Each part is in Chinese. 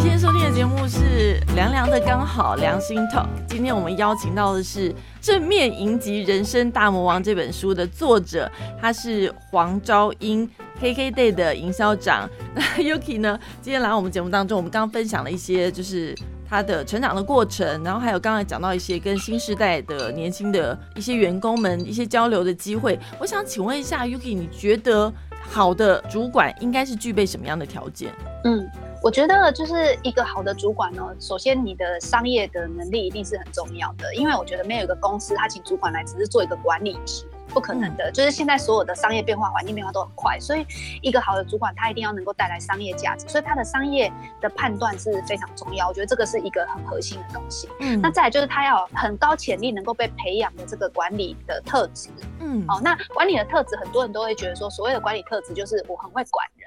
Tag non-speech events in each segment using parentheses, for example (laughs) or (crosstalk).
今天收听的节目是《凉凉的刚好良心 talk》，今天我们邀请到的是《正面迎击人生大魔王》这本书的作者，他是黄昭英，KKday 的营销长。那 Yuki 呢，今天来我们节目当中，我们刚刚分享了一些就是他的成长的过程，然后还有刚才讲到一些跟新时代的年轻的一些员工们一些交流的机会。我想请问一下 Yuki，你觉得好的主管应该是具备什么样的条件？嗯。我觉得就是一个好的主管呢，首先你的商业的能力一定是很重要的，因为我觉得没有一个公司他请主管来只是做一个管理职，不可能的。就是现在所有的商业变化、环境变化都很快，所以一个好的主管他一定要能够带来商业价值，所以他的商业的判断是非常重要。我觉得这个是一个很核心的东西。嗯，那再来就是他要很高潜力能够被培养的这个管理的特质。嗯，哦，那管理的特质，很多人都会觉得说，所谓的管理特质就是我很会管人。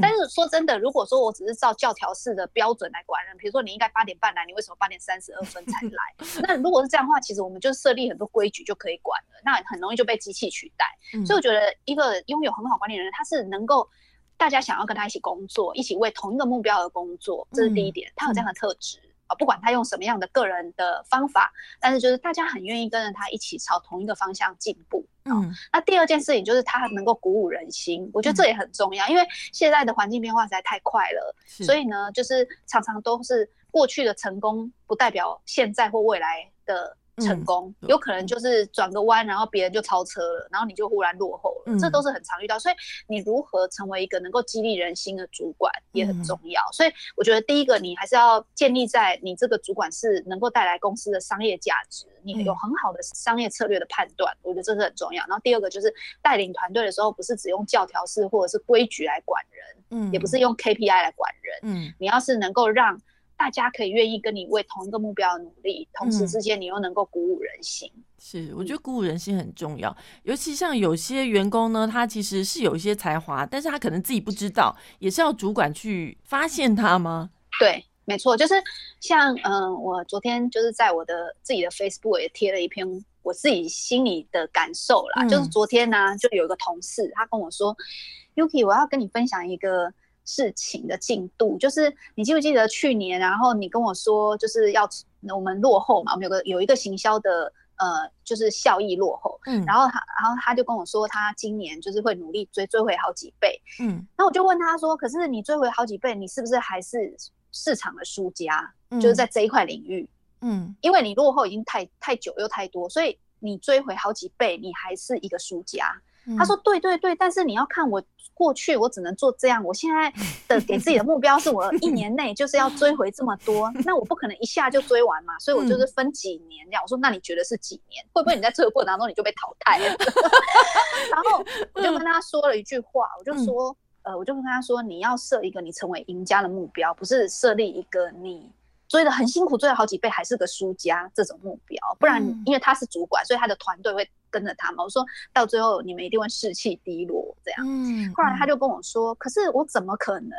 但是说真的，如果说我只是照教条式的标准来管人，比如说你应该八点半来，你为什么八点三十二分才 (laughs) 来？那如果是这样的话，其实我们就设立很多规矩就可以管了，那很容易就被机器取代。所以我觉得一个拥有很好管理的人，他是能够大家想要跟他一起工作，一起为同一个目标而工作，这是第一点，他有这样的特质。啊，不管他用什么样的个人的方法，但是就是大家很愿意跟着他一起朝同一个方向进步。嗯，那第二件事情就是他能够鼓舞人心，我觉得这也很重要，因为现在的环境变化实在太快了，所以呢，就是常常都是过去的成功不代表现在或未来的。成功有可能就是转个弯，然后别人就超车了，然后你就忽然落后了，这都是很常遇到。所以你如何成为一个能够激励人心的主管也很重要。所以我觉得第一个，你还是要建立在你这个主管是能够带来公司的商业价值，你有很好的商业策略的判断，我觉得这是很重要。然后第二个就是带领团队的时候，不是只用教条式或者是规矩来管人，嗯，也不是用 KPI 来管人，嗯，你要是能够让。大家可以愿意跟你为同一个目标努力，同时之间你又能够鼓舞人心。是，我觉得鼓舞人心很重要。尤其像有些员工呢，他其实是有一些才华，但是他可能自己不知道，也是要主管去发现他吗？对，没错，就是像嗯，我昨天就是在我的自己的 Facebook 也贴了一篇我自己心里的感受啦。就是昨天呢，就有一个同事他跟我说，Yuki，我要跟你分享一个。事情的进度，就是你记不记得去年，然后你跟我说就是要我们落后嘛，我们有个有一个行销的呃，就是效益落后，嗯，然后他然后他就跟我说他今年就是会努力追追回好几倍，嗯，那我就问他说，可是你追回好几倍，你是不是还是市场的输家？就是在这一块领域，嗯，因为你落后已经太太久又太多，所以你追回好几倍，你还是一个输家。他说：“对对对，但是你要看我过去，我只能做这样。我现在的给自己的目标是我一年内就是要追回这么多，那我不可能一下就追完嘛，所以我就是分几年这样。我说，那你觉得是几年？会不会你在这个过程当中你就被淘汰了？(laughs) 然后我就跟他说了一句话，我就说，呃，我就跟他说，你要设一个你成为赢家的目标，不是设立一个你。”追的很辛苦，追了好几倍还是个输家这种目标，不然因为他是主管，所以他的团队会跟着他嘛。我说到最后你们一定会士气低落这样。嗯，后来他就跟我说，可是我怎么可能，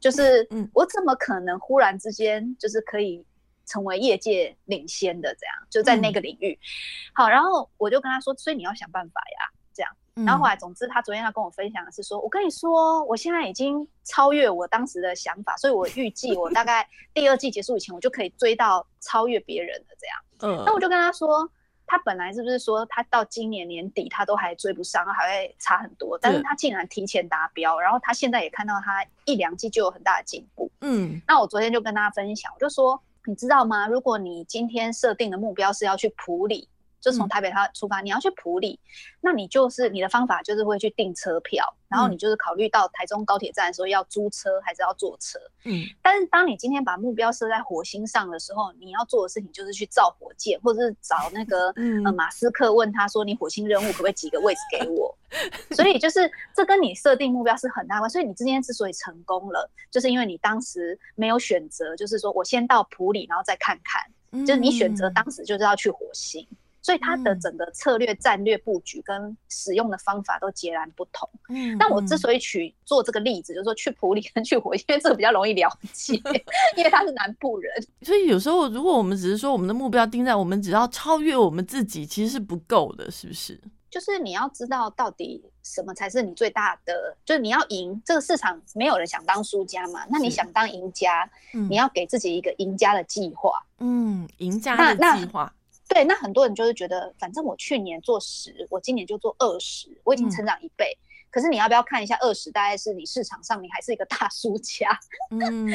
就是我怎么可能忽然之间就是可以成为业界领先的这样，就在那个领域。好，然后我就跟他说，所以你要想办法呀，这样。然后后来，总之，他昨天要跟我分享的是说，我跟你说，我现在已经超越我当时的想法，所以我预计我大 (laughs) 概第二季结束以前，我就可以追到超越别人的这样。嗯，那我就跟他说，他本来是不是说他到今年年底他都还追不上，还会差很多，但是他竟然提前达标，然后他现在也看到他一两季就有很大的进步。嗯，那我昨天就跟大家分享，我就说，你知道吗？如果你今天设定的目标是要去普里。就从台北他出发，你要去普里，那你就是你的方法就是会去订车票。然后你就是考虑到台中高铁站的时候要租车还是要坐车，嗯，但是当你今天把目标设在火星上的时候，你要做的事情就是去造火箭，或者是找那个 (laughs) 呃马斯克问他说你火星任务可不可以几个位置给我？(laughs) 所以就是这跟你设定目标是很大关所以你今天之所以成功了，就是因为你当时没有选择，就是说我先到普里，然后再看看，就是你选择当时就是要去火星。所以它的整个策略、战略布局跟使用的方法都截然不同。嗯，但我之所以取做这个例子，就是说去普里跟去火，因为这个比较容易了解，因为他是南部人。(laughs) 所以有时候，如果我们只是说我们的目标定在我们只要超越我们自己，其实是不够的，是不是？就是你要知道到底什么才是你最大的，就是你要赢这个市场，没有人想当输家嘛。那你想当赢家，你要给自己一个赢家的计划。嗯，赢家的计划。对，那很多人就是觉得，反正我去年做十，我今年就做二十，我已经成长一倍。可是你要不要看一下二十？大概是你市场上你还是一个大输家。(laughs) 嗯，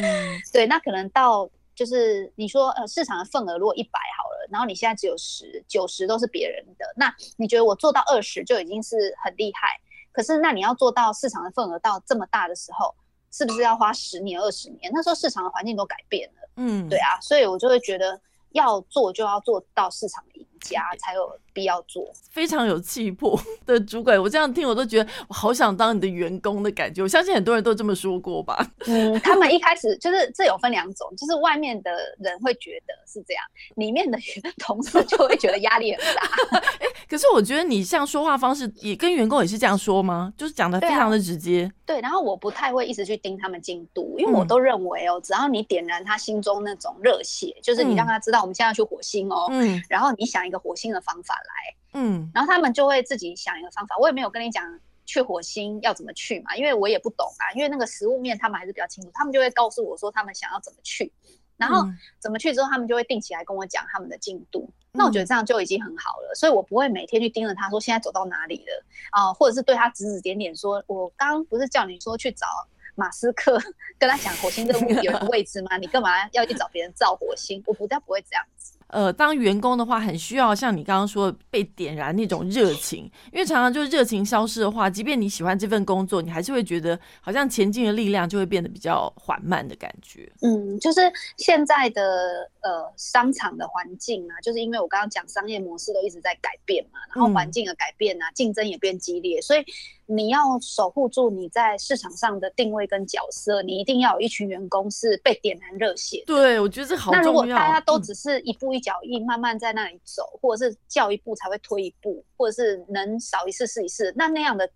对，那可能到就是你说呃市场的份额如果一百好了，然后你现在只有十九十都是别人的，那你觉得我做到二十就已经是很厉害？可是那你要做到市场的份额到这么大的时候，是不是要花十年二十年？那时候市场的环境都改变了。嗯，对啊，所以我就会觉得要做就要做到市场赢家才有。必要做非常有气魄 (laughs) 的主管，我这样听我都觉得我好想当你的员工的感觉。我相信很多人都这么说过吧。嗯，(laughs) 他们一开始就是这有分两种，就是外面的人会觉得是这样，里面的同事就会觉得压力很大。(laughs) 哎，可是我觉得你像说话方式也跟员工也是这样说吗？就是讲的非常的直接。对，然后我不太会一直去盯他们进度，因为我都认为哦，只要你点燃他心中那种热血，就是你让他知道我们现在要去火星哦，嗯，然后你想一个火星的方法。来，嗯，然后他们就会自己想一个方法。我也没有跟你讲去火星要怎么去嘛，因为我也不懂啊。因为那个食物面他们还是比较清楚，他们就会告诉我说他们想要怎么去，然后怎么去之后，他们就会定期来跟我讲他们的进度。那我觉得这样就已经很好了，所以我不会每天去盯着他说现在走到哪里了啊，或者是对他指指点点说，我刚刚不是叫你说去找马斯克跟他讲火星任务有个位置吗？你干嘛要去找别人造火星？我不但不会这样子。呃，当员工的话，很需要像你刚刚说被点燃那种热情，因为常常就是热情消失的话，即便你喜欢这份工作，你还是会觉得好像前进的力量就会变得比较缓慢的感觉。嗯，就是现在的呃商场的环境啊，就是因为我刚刚讲商业模式都一直在改变嘛，然后环境的改变啊，竞争也变激烈，所以你要守护住你在市场上的定位跟角色，你一定要有一群员工是被点燃热血。对，我觉得这好重要。那如果大家都只是一步一脚印，慢慢在那里走，或者是叫一步才会推一步，或者是能少一次试一次，那那样的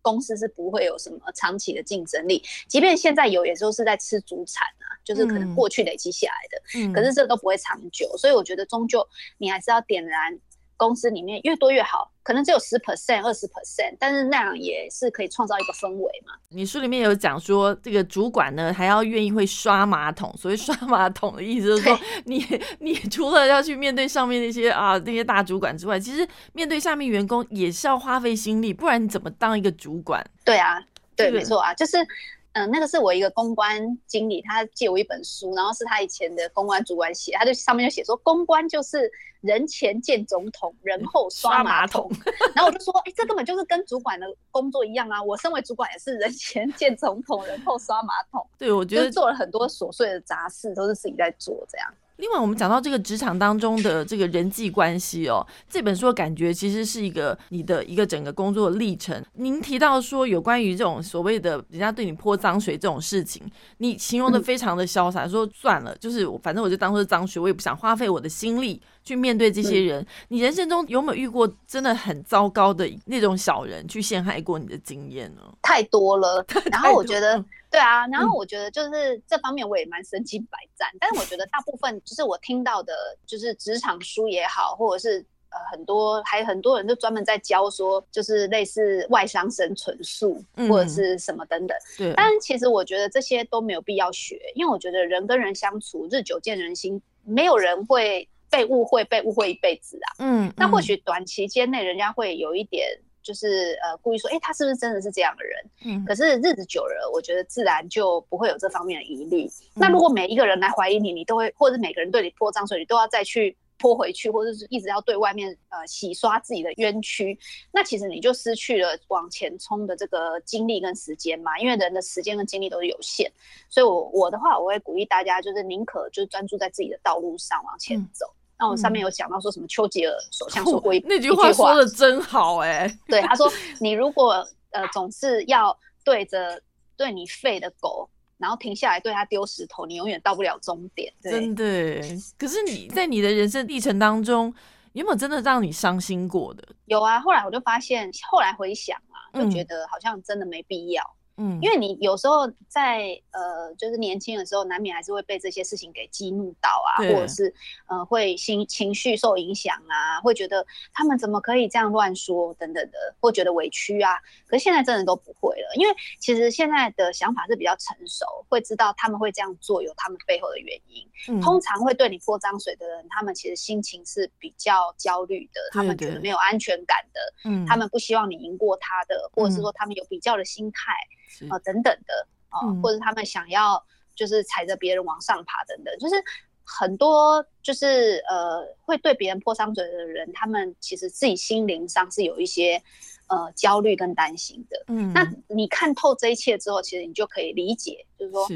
公司是不会有什么长期的竞争力。即便现在有，也都是在吃主产啊，就是可能过去累积下来的，嗯，可是这都不会长久。所以我觉得，终究你还是要点燃。公司里面越多越好，可能只有十 percent、二十 percent，但是那样也是可以创造一个氛围嘛。你书里面有讲说，这个主管呢还要愿意会刷马桶，所以刷马桶的意思就是说，你你除了要去面对上面那些啊那些大主管之外，其实面对下面员工也是要花费心力，不然你怎么当一个主管？对啊，对，没错啊，就是。嗯，那个是我一个公关经理，他借我一本书，然后是他以前的公关主管写，他就上面就写说，公关就是人前见总统，人后刷马桶。(laughs) 然后我就说，哎，这根本就是跟主管的工作一样啊！我身为主管也是人前见总统，人后刷马桶。对，我觉得做了很多琐碎的杂事，都是自己在做这样。另外，我们讲到这个职场当中的这个人际关系哦，这本书的感觉其实是一个你的一个整个工作历程。您提到说有关于这种所谓的人家对你泼脏水这种事情，你形容的非常的潇洒，说算了，就是反正我就当做是脏水，我也不想花费我的心力去面对这些人。你人生中有没有遇过真的很糟糕的那种小人去陷害过你的经验呢？(laughs) 太多了，(laughs) 然后我觉得。对啊，然后我觉得就是这方面我也蛮身经百战，但是我觉得大部分就是我听到的，就是职场书也好，或者是呃很多还很多人就专门在教说，就是类似外商生存术或者是什么等等。对，但其实我觉得这些都没有必要学，因为我觉得人跟人相处日久见人心，没有人会被误会被误会一辈子啊。嗯，那或许短期间内人家会有一点。就是呃，故意说，哎，他是不是真的是这样的人？嗯，可是日子久了，我觉得自然就不会有这方面的疑虑。那如果每一个人来怀疑你，你都会，或者每个人对你泼脏水，你都要再去泼回去，或者是一直要对外面呃洗刷自己的冤屈，那其实你就失去了往前冲的这个精力跟时间嘛。因为人的时间跟精力都是有限，所以我我的话，我会鼓励大家，就是宁可就是专注在自己的道路上往前走。那我上面有讲到说什么？丘吉尔首相说过一那句话说的真好哎。(laughs) 对，他说 (laughs) 你如果呃总是要对着对你吠的狗，然后停下来对他丢石头，你永远到不了终点。真的。(laughs) 可是你在你的人生历程当中，有没有真的让你伤心过的？有啊。后来我就发现，后来回想啊，就觉得好像真的没必要。嗯，因为你有时候在呃，就是年轻的时候，难免还是会被这些事情给激怒到啊，或者是呃，会心情绪受影响啊，会觉得他们怎么可以这样乱说等等的，会觉得委屈啊。可是现在真的都不会了，因为其实现在的想法是比较成熟，会知道他们会这样做有他们背后的原因。通常会对你泼脏水的人，他们其实心情是比较焦虑的，他们觉得没有安全感的，嗯，他们不希望你赢过他的，或者是说他们有比较的心态。啊，等等的啊，或者他们想要就是踩着别人往上爬等等，就是很多就是呃会对别人泼脏嘴的人，他们其实自己心灵上是有一些呃焦虑跟担心的。嗯，那你看透这一切之后，其实你就可以理解，就是说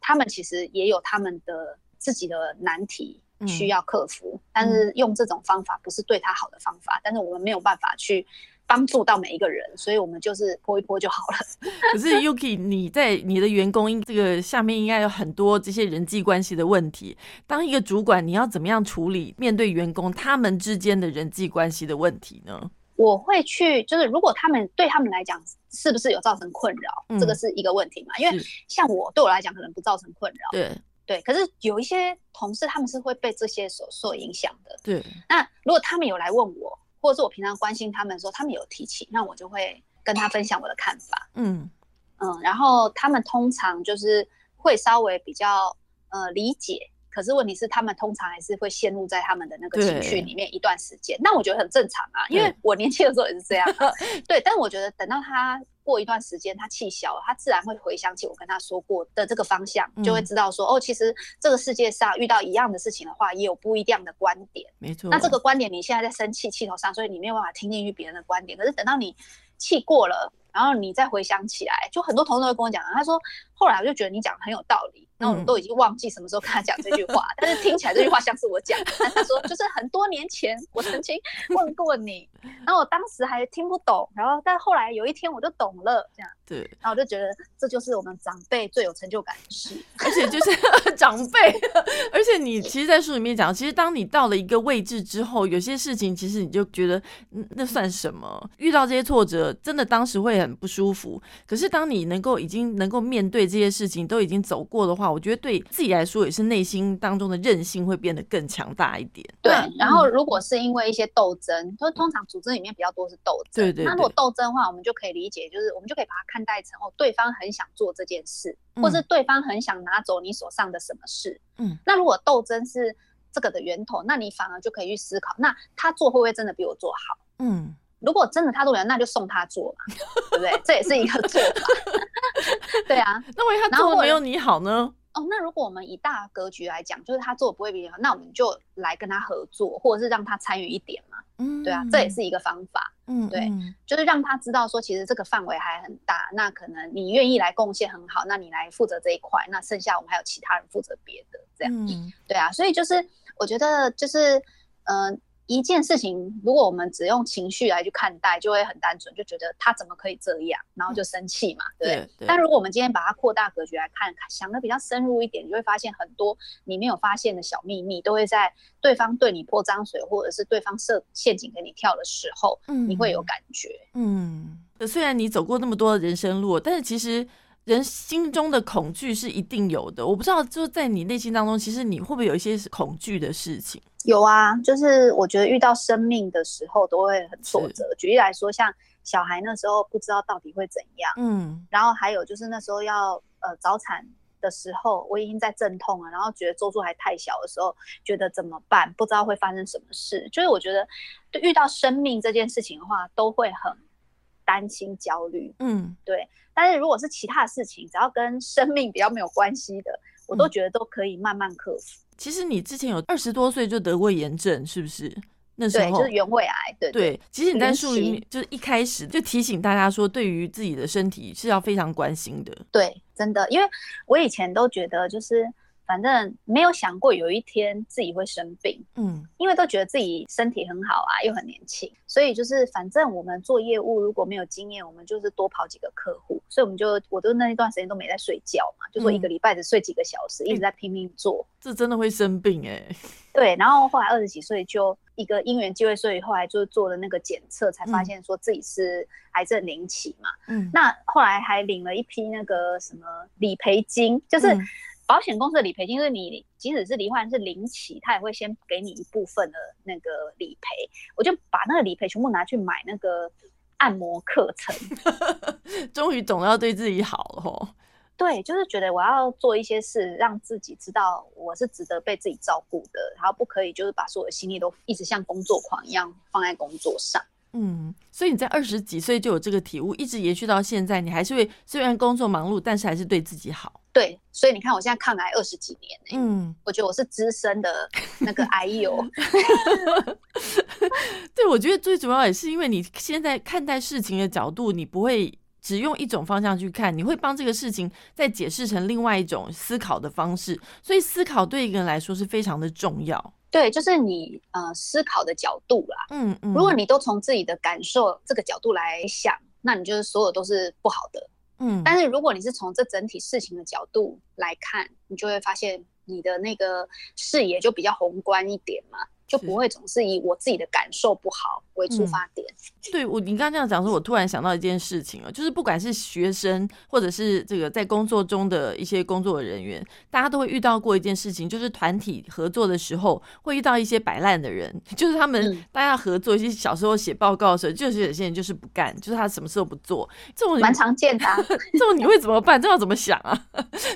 他们其实也有他们的自己的难题需要克服，但是用这种方法不是对他好的方法，但是我们没有办法去。帮助到每一个人，所以我们就是泼一泼就好了。(laughs) 可是 Yuki，你在你的员工这个下面应该有很多这些人际关系的问题。当一个主管，你要怎么样处理面对员工他们之间的人际关系的问题呢？我会去，就是如果他们对他们来讲是不是有造成困扰，这个是一个问题嘛？因为像我对我来讲可能不造成困扰，对对。可是有一些同事他们是会被这些所受影响的，对。那如果他们有来问我。或者是我平常关心他们的时候，他们有提起，那我就会跟他分享我的看法。嗯嗯，然后他们通常就是会稍微比较呃理解，可是问题是他们通常还是会陷入在他们的那个情绪里面一段时间。那我觉得很正常啊，因为我年轻的时候也是这样。(laughs) 对，但我觉得等到他。过一段时间，他气消了，他自然会回想起我跟他说过的这个方向，就会知道说，哦，其实这个世界上遇到一样的事情的话，也有不一样的观点。没错。那这个观点你现在在生气气头上，所以你没有办法听进去别人的观点。可是等到你气过了，然后你再回想起来，就很多同事会跟我讲，他说后来我就觉得你讲的很有道理。那我们都已经忘记什么时候跟他讲这句话，(laughs) 但是听起来这句话像是我讲。的。他说就是很多年前我曾经问过你，(laughs) 然后我当时还听不懂，然后但后来有一天我就懂了，这样。对。然后我就觉得这就是我们长辈最有成就感的事，而且就是 (laughs) 长辈，而且你其实，在书里面讲，其实当你到了一个位置之后，有些事情其实你就觉得那算什么？遇到这些挫折，真的当时会很不舒服。可是当你能够已经能够面对这些事情，都已经走过的话。我觉得对自己来说也是内心当中的韧性会变得更强大一点。对，然后如果是因为一些斗争，就通常组织里面比较多是斗争。对对。那如果斗争的话，我们就可以理解，就是我们就可以把它看待成哦，对方很想做这件事，或是对方很想拿走你手上的什么事。嗯。那如果斗争是这个的源头，那你反而就可以去思考，那他做会不会真的比我做好？嗯。如果真的他做了，那就送他做嘛，对不对？这也是一个做法。(laughs) 对啊。(laughs) 那万一他做的没有你好呢？哦，那如果我们以大格局来讲，就是他做的不会比你好，那我们就来跟他合作，或者是让他参与一点嘛。嗯，对啊，这也是一个方法。嗯，对，就是让他知道说，其实这个范围还很大，那可能你愿意来贡献很好，那你来负责这一块，那剩下我们还有其他人负责别的，这样。嗯，对啊，所以就是我觉得就是，嗯。一件事情，如果我们只用情绪来去看待，就会很单纯，就觉得他怎么可以这样，然后就生气嘛，对对？但如果我们今天把它扩大格局来看，想的比较深入一点，你会发现很多你没有发现的小秘密，都会在对方对你泼脏水，或者是对方设陷阱给你跳的时候，嗯，你会有感觉。嗯，虽然你走过那么多人生路，但是其实。人心中的恐惧是一定有的，我不知道，就是在你内心当中，其实你会不会有一些恐惧的事情？有啊，就是我觉得遇到生命的时候都会很挫折。举例来说，像小孩那时候不知道到底会怎样，嗯，然后还有就是那时候要呃早产的时候，我已经在阵痛了，然后觉得周数还太小的时候，觉得怎么办？不知道会发生什么事。就是我觉得遇到生命这件事情的话，都会很担心、焦虑，嗯，对。但是如果是其他的事情，只要跟生命比较没有关系的，我都觉得都可以慢慢克服。其实你之前有二十多岁就得过炎症，是不是？那时候就是原位癌。对对。其实你在书里面就是一开始就提醒大家说，对于自己的身体是要非常关心的。对，真的，因为我以前都觉得就是。反正没有想过有一天自己会生病，嗯，因为都觉得自己身体很好啊，又很年轻，所以就是反正我们做业务如果没有经验，我们就是多跑几个客户，所以我们就我都那一段时间都没在睡觉嘛，就说一个礼拜只睡几个小时，一直在拼命做，这真的会生病哎。(laughs) 对，然后后来二十几岁就。一个因缘机会，所以后来就做了那个检测，才发现说自己是癌症零期嘛。嗯，那后来还领了一批那个什么理赔金，就是保险公司的理赔金，就是你即使是罹患是零起，他也会先给你一部分的那个理赔。我就把那个理赔全部拿去买那个按摩课程，(laughs) 终于懂要对自己好了。对，就是觉得我要做一些事，让自己知道我是值得被自己照顾的，然后不可以就是把所有的心力都一直像工作狂一样放在工作上。嗯，所以你在二十几岁就有这个体悟，一直延续到现在，你还是会虽然工作忙碌，但是还是对自己好。对，所以你看我现在抗癌二十几年，嗯，我觉得我是资深的那个癌友。(laughs) 对，我觉得最主要也是因为你现在看待事情的角度，你不会。只用一种方向去看，你会帮这个事情再解释成另外一种思考的方式，所以思考对一个人来说是非常的重要。对，就是你呃思考的角度啦。嗯嗯。如果你都从自己的感受这个角度来想，那你就是所有都是不好的。嗯。但是如果你是从这整体事情的角度来看，你就会发现你的那个视野就比较宏观一点嘛。就不会总是以我自己的感受不好为出发点。(laughs) 对我，你刚刚这样讲说，我突然想到一件事情了，就是不管是学生，或者是这个在工作中的一些工作人员，大家都会遇到过一件事情，就是团体合作的时候会遇到一些摆烂的人，(laughs) 就是他们大家合作一些小时候写报告的时候，就是有些人就是不干，就是他什么事都不做，这种蛮常见的。(laughs) 这种你会怎么办？这要怎么想啊？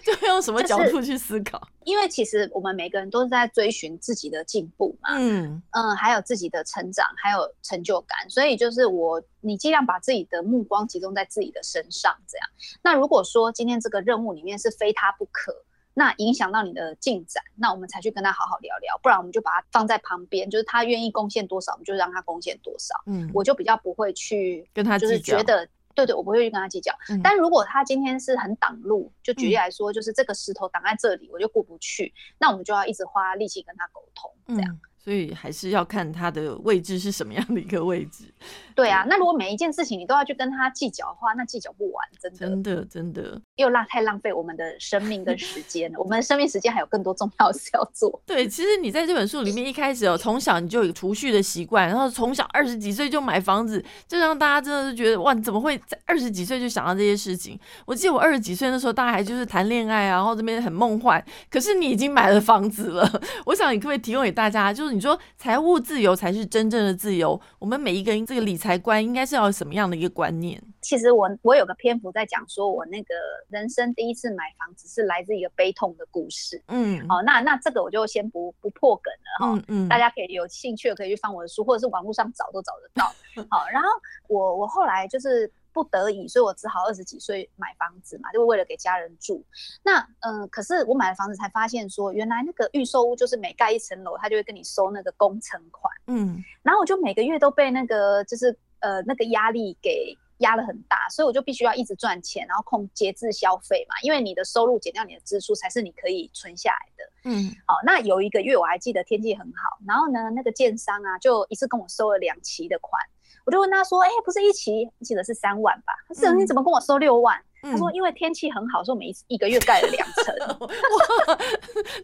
就会用什么角度去思考？因为其实我们每个人都是在追寻自己的进步嘛。嗯嗯，还有自己的成长，还有成就感，所以就是我，你尽量把自己的目光集中在自己的身上，这样。那如果说今天这个任务里面是非他不可，那影响到你的进展，那我们才去跟他好好聊聊，不然我们就把他放在旁边，就是他愿意贡献多少，我们就让他贡献多少。嗯，我就比较不会去跟他就是觉得，对对，我不会去跟他计较。但如果他今天是很挡路，就举例来说，就是这个石头挡在这里，我就过不去，那我们就要一直花力气跟他沟通，这样。所以还是要看他的位置是什么样的一个位置。(laughs) 对啊，那如果每一件事情你都要去跟他计较的话，那计较不完，真的，真的，真的又浪太浪费我们的生命跟时间了。我们的生命时间还有更多重要的事要做。对，其实你在这本书里面一开始哦，从小你就有储蓄的习惯，然后从小二十几岁就买房子，就让大家真的是觉得哇，你怎么会在二十几岁就想到这些事情？我记得我二十几岁那时候，大家还就是谈恋爱啊，然后这边很梦幻。可是你已经买了房子了，(laughs) 我想你可不可以提供给大家，就是你说财务自由才是真正的自由？我们每一个人这个理财观应该是要。什么样的一个观念？其实我我有个篇幅在讲，说我那个人生第一次买房子是来自一个悲痛的故事。嗯，哦，那那这个我就先不不破梗了哈。嗯嗯，大家可以有兴趣的可以去翻我的书，或者是网络上找都找得到。(laughs) 好，然后我我后来就是不得已，所以我只好二十几岁买房子嘛，就为了给家人住。那嗯，可是我买了房子才发现说，原来那个预售屋就是每盖一层楼，他就会跟你收那个工程款。嗯，然后我就每个月都被那个就是。呃，那个压力给压了很大，所以我就必须要一直赚钱，然后控节制消费嘛，因为你的收入减掉你的支出，才是你可以存下来的。嗯，好，那有一个月我还记得天气很好，然后呢，那个建商啊，就一次跟我收了两期的款，我就问他说，哎，不是一期，记得是三万吧？他说你怎么跟我收六万？他说：“因为天气很好，所以我们一一个月盖了两层。(laughs) 哇，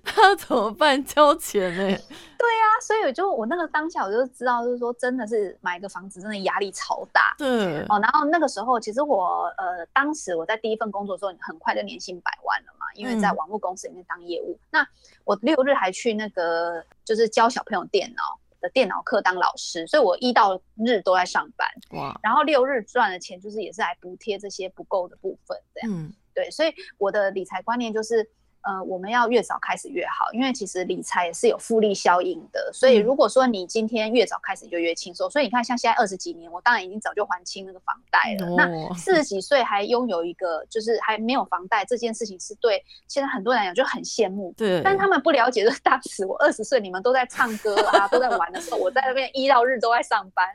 他怎么办？交钱呢？(laughs) 对啊，所以我就我那个当下我就知道，就是说真的是买一个房子真的压力超大。对哦，然后那个时候其实我呃，当时我在第一份工作的时候，很快就年薪百万了嘛，因为在网络公司里面当业务。那我六日还去那个就是教小朋友电脑。”的电脑课当老师，所以我一到日都在上班。哇！然后六日赚的钱就是也是来补贴这些不够的部分，这样。嗯，对，所以我的理财观念就是。呃，我们要越早开始越好，因为其实理财也是有复利效应的。所以如果说你今天越早开始，就越轻松。所以你看，像现在二十几年，我当然已经早就还清那个房贷了。那四十几岁还拥有一个，就是还没有房贷这件事情，是对现在很多人来讲就很羡慕。对，但他们不了解，就是当时我二十岁，你们都在唱歌啊，都在玩的时候，我在那边一到日都在上班，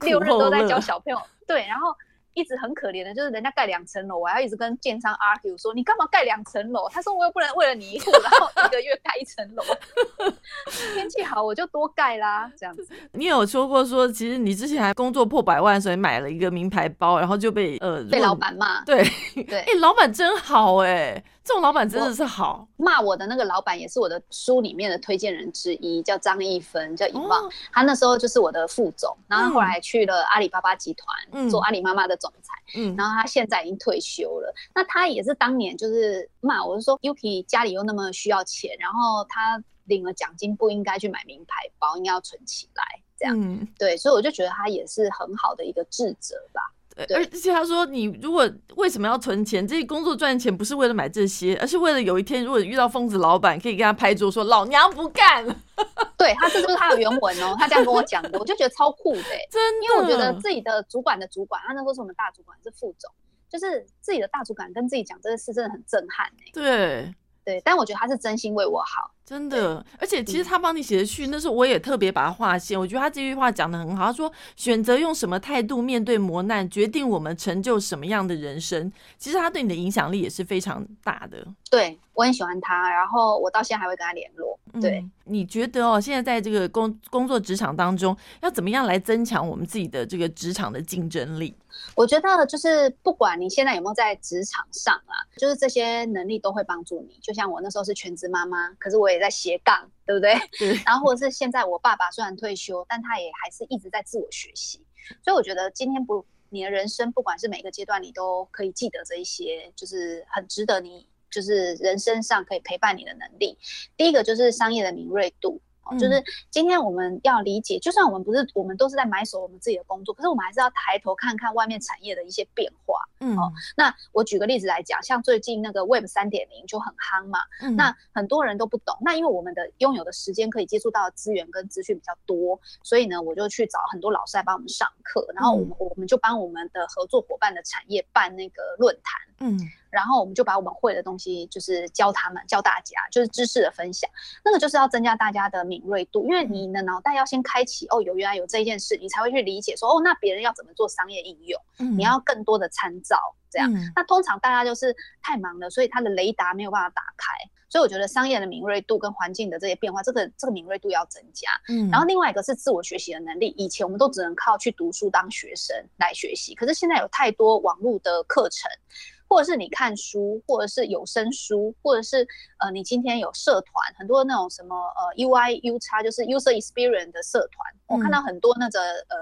六日都在教小朋友。对，然后。一直很可怜的，就是人家盖两层楼，我要一直跟建商 argue 说你干嘛盖两层楼？他说我又不能为了你一户，(laughs) 然后一个月盖一层楼。(laughs) 天气好我就多盖啦，这样子。你有说过说，其实你之前还工作破百万，所以买了一个名牌包，然后就被呃被老板骂。对对，哎，老板真好哎，这种老板真的是好。骂我的那个老板也是我的书里面的推荐人之一，叫张一芬，叫遗忘。他那时候就是我的副总，然后后来去了阿里巴巴集团做阿里妈妈的总裁。嗯，然后他现在已经退休了。那他也是当年就是骂我，是说 Yuki 家里又那么需要钱，然后他领了奖金不应该去买名牌包，应该要存起来。这样，嗯对，所以我就觉得他也是很好的一个智者吧。对，而且他说，你如果为什么要存钱？这些工作赚钱不是为了买这些，而是为了有一天如果遇到疯子老板，可以跟他拍桌说：“老娘不干了。(laughs) ”对他，这就是他的原文哦。他这样跟我讲的，我就觉得超酷的。真的，因为我觉得自己的主管的主管，他那时候是我们大主管，是副总，就是自己的大主管跟自己讲这个事，真的很震撼哎。对。对，但我觉得他是真心为我好，真的。而且其实他帮你写的序，那时候我也特别把它划线。我觉得他这句话讲的很好，他说：“选择用什么态度面对磨难，决定我们成就什么样的人生。”其实他对你的影响力也是非常大的。对我很喜欢他，然后我到现在还会跟他联络。对，你觉得哦，现在在这个工工作职场当中，要怎么样来增强我们自己的这个职场的竞争力？我觉得就是不管你现在有没有在职场上啊，就是这些能力都会帮助你。就像我那时候是全职妈妈，可是我也在斜杠，对不 (laughs) 对？然后或者是现在我爸爸虽然退休，但他也还是一直在自我学习。所以我觉得今天不，你的人生不管是每个阶段，你都可以记得这一些，就是很值得你，就是人生上可以陪伴你的能力。第一个就是商业的敏锐度。就是今天我们要理解，就算我们不是，我们都是在埋首我们自己的工作，可是我们还是要抬头看看外面产业的一些变化。嗯，哦，那我举个例子来讲，像最近那个 Web 三点零就很夯嘛，那很多人都不懂。那因为我们的拥有的时间可以接触到的资源跟资讯比较多，所以呢，我就去找很多老师来帮我们上课，然后我们我们就帮我们的合作伙伴的产业办那个论坛。嗯。然后我们就把我们会的东西，就是教他们，教大家，就是知识的分享。那个就是要增加大家的敏锐度，因为你的脑袋要先开启，哦，有原来有这一件事，你才会去理解说，哦，那别人要怎么做商业应用，你要更多的参照，这样。那通常大家就是太忙了，所以他的雷达没有办法打开。所以我觉得商业的敏锐度跟环境的这些变化，这个这个敏锐度要增加。嗯。然后另外一个是自我学习的能力，以前我们都只能靠去读书当学生来学习，可是现在有太多网络的课程。或者是你看书，或者是有声书，或者是呃，你今天有社团，很多那种什么呃，UI U 叉就是 User Experience 的社团，我看到很多那个呃，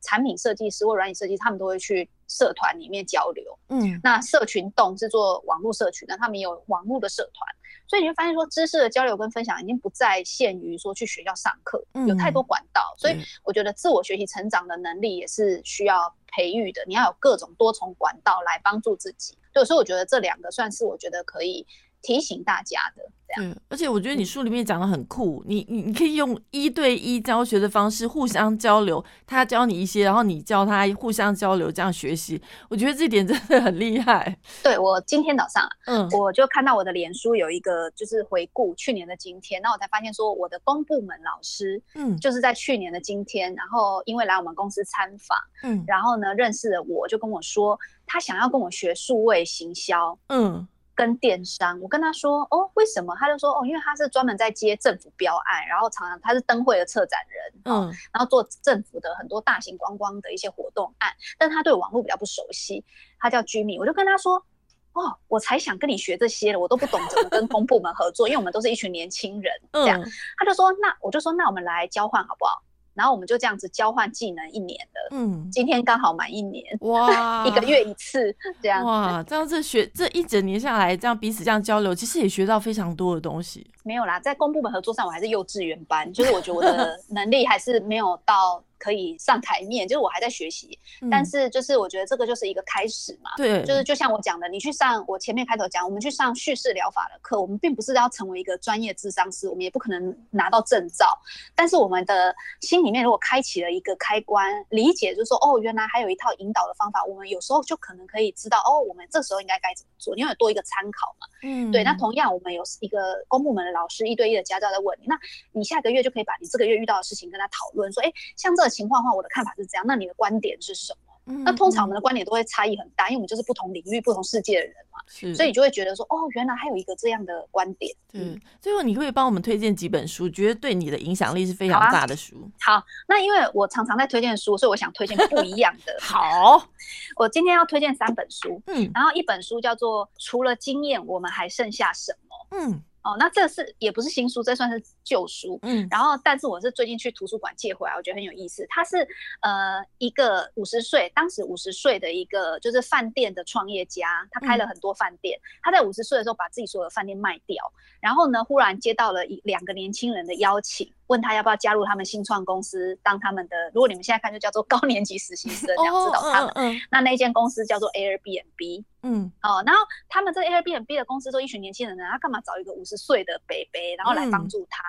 产品设计师或软体设计，他们都会去社团里面交流。嗯，那社群动是做网络社群的，他们有网络的社团，所以你会发现说，知识的交流跟分享已经不再限于说去学校上课，有太多管道，所以我觉得自我学习成长的能力也是需要培育的，你要有各种多重管道来帮助自己。对所以我觉得这两个算是我觉得可以提醒大家的。嗯，而且我觉得你书里面讲的很酷，你你你可以用一对一教学的方式互相交流，他教你一些，然后你教他，互相交流这样学习，我觉得这点真的很厉害。对我今天早上，嗯，我就看到我的脸书有一个就是回顾去年的今天，那我才发现说我的公部门老师，嗯，就是在去年的今天，然后因为来我们公司参访，嗯，然后呢认识了我，就跟我说他想要跟我学数位行销，嗯。跟电商，我跟他说哦，为什么？他就说哦，因为他是专门在接政府标案，然后常常他是灯会的策展人，嗯，然后做政府的很多大型观光的一些活动案，但他对网络比较不熟悉。他叫居民，我就跟他说哦，我才想跟你学这些了，我都不懂怎么跟公部门合作，因为我们都是一群年轻人，这样。他就说那我就说那我们来交换好不好？然后我们就这样子交换技能一年了，嗯，今天刚好满一年，哇，(laughs) 一个月一次这样，哇，这样子学这一整年下来，这样彼此这样交流，其实也学到非常多的东西。没有啦，在公部门合作上，我还是幼稚园班，就是我觉得我的 (laughs) 能力还是没有到。可以上台面，就是我还在学习，但是就是我觉得这个就是一个开始嘛。对，就是就像我讲的，你去上我前面开头讲，我们去上叙事疗法的课，我们并不是要成为一个专业智商师，我们也不可能拿到证照，但是我们的心里面如果开启了一个开关，理解就是说，哦，原来还有一套引导的方法，我们有时候就可能可以知道，哦，我们这时候应该该怎么做，因为多一个参考嘛。嗯，对。那同样，我们有一个公部门的老师一对一的家教在问你，那你下个月就可以把你这个月遇到的事情跟他讨论，说，哎，像这。情况的话，我的看法是这样。那你的观点是什么？那通常我们的观点都会差异很大，因为我们就是不同领域、不同世界的人嘛，所以你就会觉得说，哦，原来还有一个这样的观点。嗯，最后你可以帮我们推荐几本书，觉得对你的影响力是非常大的书。好，那因为我常常在推荐书，所以我想推荐不一样的。(laughs) 好，我今天要推荐三本书，嗯，然后一本书叫做《除了经验，我们还剩下什么》，嗯。哦，那这是也不是新书，这算是旧书。嗯，然后但是我是最近去图书馆借回来，我觉得很有意思。他是呃一个五十岁，当时五十岁的一个就是饭店的创业家，他开了很多饭店。他在五十岁的时候把自己所有的饭店卖掉，然后呢，忽然接到了一两个年轻人的邀请。问他要不要加入他们新创公司当他们的？如果你们现在看就叫做高年级实习生这样指导他们。那那间公司叫做 Airbnb。嗯，哦，然后他们这 Airbnb 的公司都一群年轻人呢，他干嘛找一个五十岁的北北，然后来帮助他？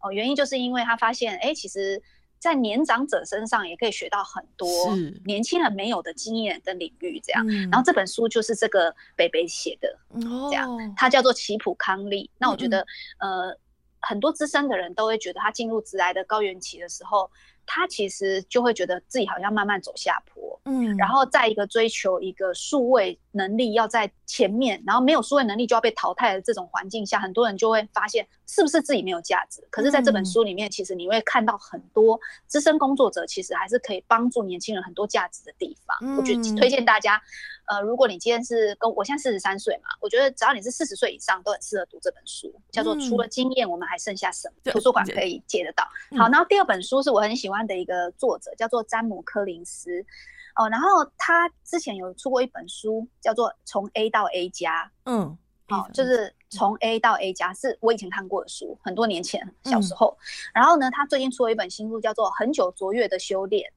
哦，原因就是因为他发现，哎，其实，在年长者身上也可以学到很多年轻人没有的经验跟领域，这样。然后这本书就是这个北北写的，这样，他叫做奇普康利。那我觉得，呃。很多资深的人都会觉得，他进入直癌的高原期的时候，他其实就会觉得自己好像慢慢走下坡，嗯，然后再一个追求一个数位能力要在前面，然后没有数位能力就要被淘汰的这种环境下，很多人就会发现是不是自己没有价值。可是，在这本书里面，其实你会看到很多资深工作者其实还是可以帮助年轻人很多价值的地方。我觉得推荐大家。呃，如果你今天是跟我现在四十三岁嘛，我觉得只要你是四十岁以上，都很适合读这本书，叫做《除了经验，我们还剩下什么》。图书馆可以借得到。好，然后第二本书是我很喜欢的一个作者，叫做詹姆柯林斯。哦，然后他之前有出过一本书，叫做《从 A 到 A 加》。嗯，好，就是从 A 到 A 加，是我以前看过的书，很多年前小时候。然后呢，他最近出了一本新书，叫做《很久卓越的修炼》。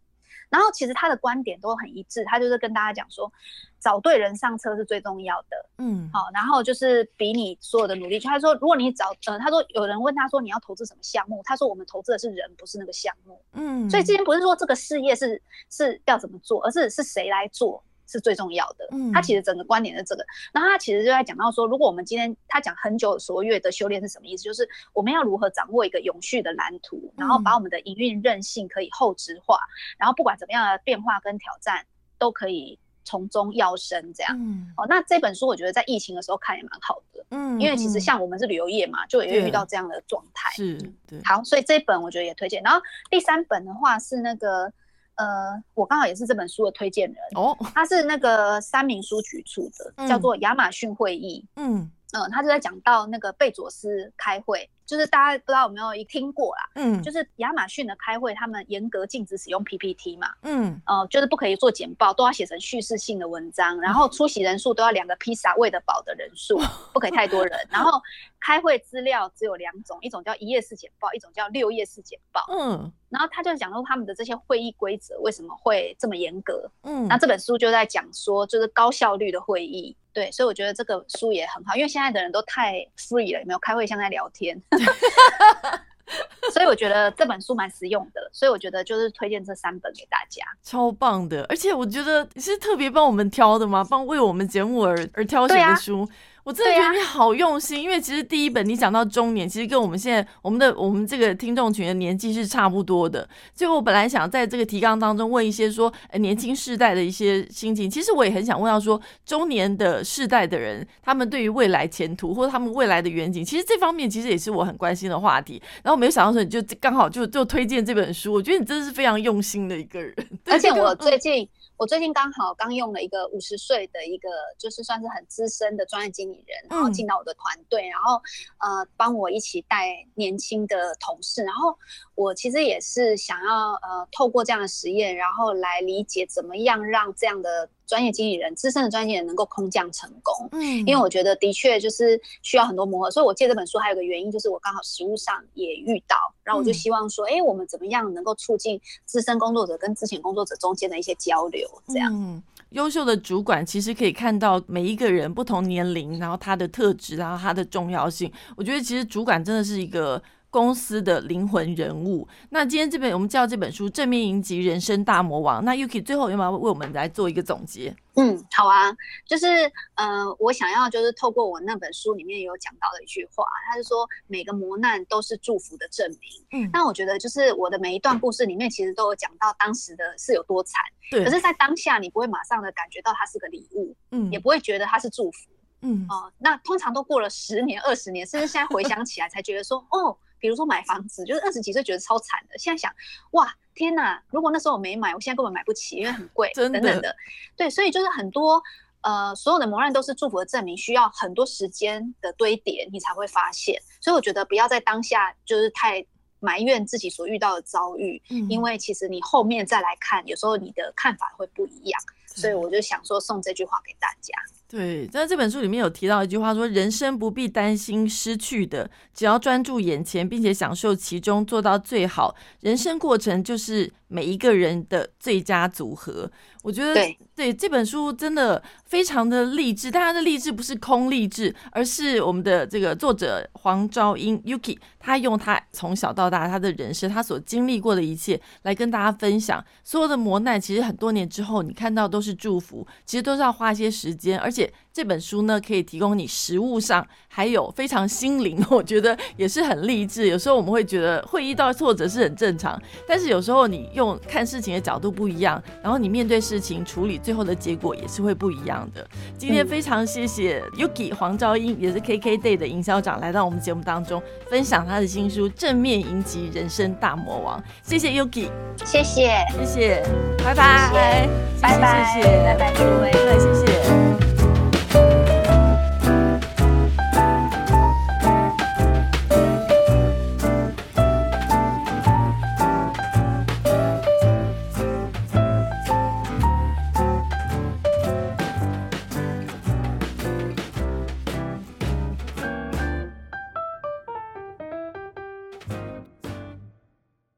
然后其实他的观点都很一致，他就是跟大家讲说，找对人上车是最重要的，嗯，好，然后就是比你所有的努力，就他说，如果你找，呃，他说有人问他说你要投资什么项目，他说我们投资的是人，不是那个项目，嗯，所以之前不是说这个事业是是要怎么做，而是是谁来做。是最重要的。嗯，他其实整个观点是这个。然后他其实就在讲到说，如果我们今天他讲很久所谓的修炼是什么意思？就是我们要如何掌握一个永续的蓝图，然后把我们的营运韧性可以后置化，然后不管怎么样的变化跟挑战都可以从中要生。这样。嗯。哦，那这本书我觉得在疫情的时候看也蛮好的。嗯。因为其实像我们是旅游业嘛，就也会遇到这样的状态。是。对。好，所以这一本我觉得也推荐。然后第三本的话是那个。呃，我刚好也是这本书的推荐人哦，他是那个三明书局出的，叫做亚马逊会议。嗯。嗯，他就在讲到那个贝佐斯开会。就是大家不知道有没有一听过啦，嗯，就是亚马逊的开会，他们严格禁止使用 PPT 嘛，嗯，呃，就是不可以做简报，都要写成叙事性的文章，然后出席人数都要两个披萨喂得饱的人数，(laughs) 不可以太多人，然后开会资料只有两种，一种叫一页式简报，一种叫六页式简报，嗯，然后他就讲说他们的这些会议规则为什么会这么严格，嗯，那这本书就在讲说就是高效率的会议。对，所以我觉得这个书也很好，因为现在的人都太 free 了，有没有？开会像在聊天，(laughs) 所以我觉得这本书蛮实用的，所以我觉得就是推荐这三本给大家，超棒的。而且我觉得你是特别帮我们挑的吗？帮为我们节目而而挑选的书。我真的觉得你好用心，因为其实第一本你讲到中年，其实跟我们现在我们的我们这个听众群的年纪是差不多的。所以我本来想在这个提纲当中问一些说年轻世代的一些心情，其实我也很想问到说中年的世代的人，他们对于未来前途或者他们未来的远景，其实这方面其实也是我很关心的话题。然后没有想到说你就刚好就就推荐这本书，我觉得你真的是非常用心的一个人。而且我最近。我最近刚好刚用了一个五十岁的一个，就是算是很资深的专业经理人，然后进到我的团队，然后呃帮我一起带年轻的同事，然后我其实也是想要呃透过这样的实验，然后来理解怎么样让这样的。专业经理人、资深的专业经理人能够空降成功，嗯，因为我觉得的确就是需要很多磨合，所以我借这本书还有个原因，就是我刚好实务上也遇到，然后我就希望说，哎，我们怎么样能够促进资深工作者跟之前工作者中间的一些交流，这样。嗯，优秀的主管其实可以看到每一个人不同年龄，然后他的特质，然后他的重要性。我觉得其实主管真的是一个。公司的灵魂人物。那今天这本我们叫这本书《正面迎击人生大魔王》。那 Yuki 最后有没有为我们来做一个总结？嗯，好啊，就是呃，我想要就是透过我那本书里面有讲到的一句话，他是说每个磨难都是祝福的证明。嗯，那我觉得就是我的每一段故事里面其实都有讲到当时的是有多惨，对。可是，在当下你不会马上的感觉到它是个礼物，嗯，也不会觉得它是祝福，嗯哦。那通常都过了十年、二十年，甚至现在回想起来才觉得说，哦，比如说买房子，就是二十几岁觉得超惨的，现在想，哇。天呐！如果那时候我没买，我现在根本买不起，因为很贵，等等的。对，所以就是很多呃，所有的磨难都是祝福的证明，需要很多时间的堆叠，你才会发现。所以我觉得不要在当下就是太埋怨自己所遇到的遭遇，因为其实你后面再来看，有时候你的看法会不一样。所以我就想说送这句话给大家。对，在这本书里面有提到一句话，说人生不必担心失去的，只要专注眼前，并且享受其中，做到最好，人生过程就是每一个人的最佳组合。我觉得对这本书真的非常的励志，但他的励志不是空励志，而是我们的这个作者黄昭英 Yuki，他用他从小到大他的人生，他所经历过的一切来跟大家分享。所有的磨难，其实很多年之后你看到都是祝福，其实都是要花一些时间，而且这本书呢可以提供你实物上还有非常心灵，(laughs) 我觉得也是很励志。有时候我们会觉得会遇到挫折是很正常，但是有时候你用看事情的角度不一样，然后你面对事。事情处理最后的结果也是会不一样的。今天非常谢谢 Yuki 黄昭英，也是 KK Day 的营销长，来到我们节目当中分享他的新书《正面迎击人生大魔王》。谢谢 Yuki，谢谢，谢谢，拜拜，拜拜，谢谢，拜拜，各位，谢谢。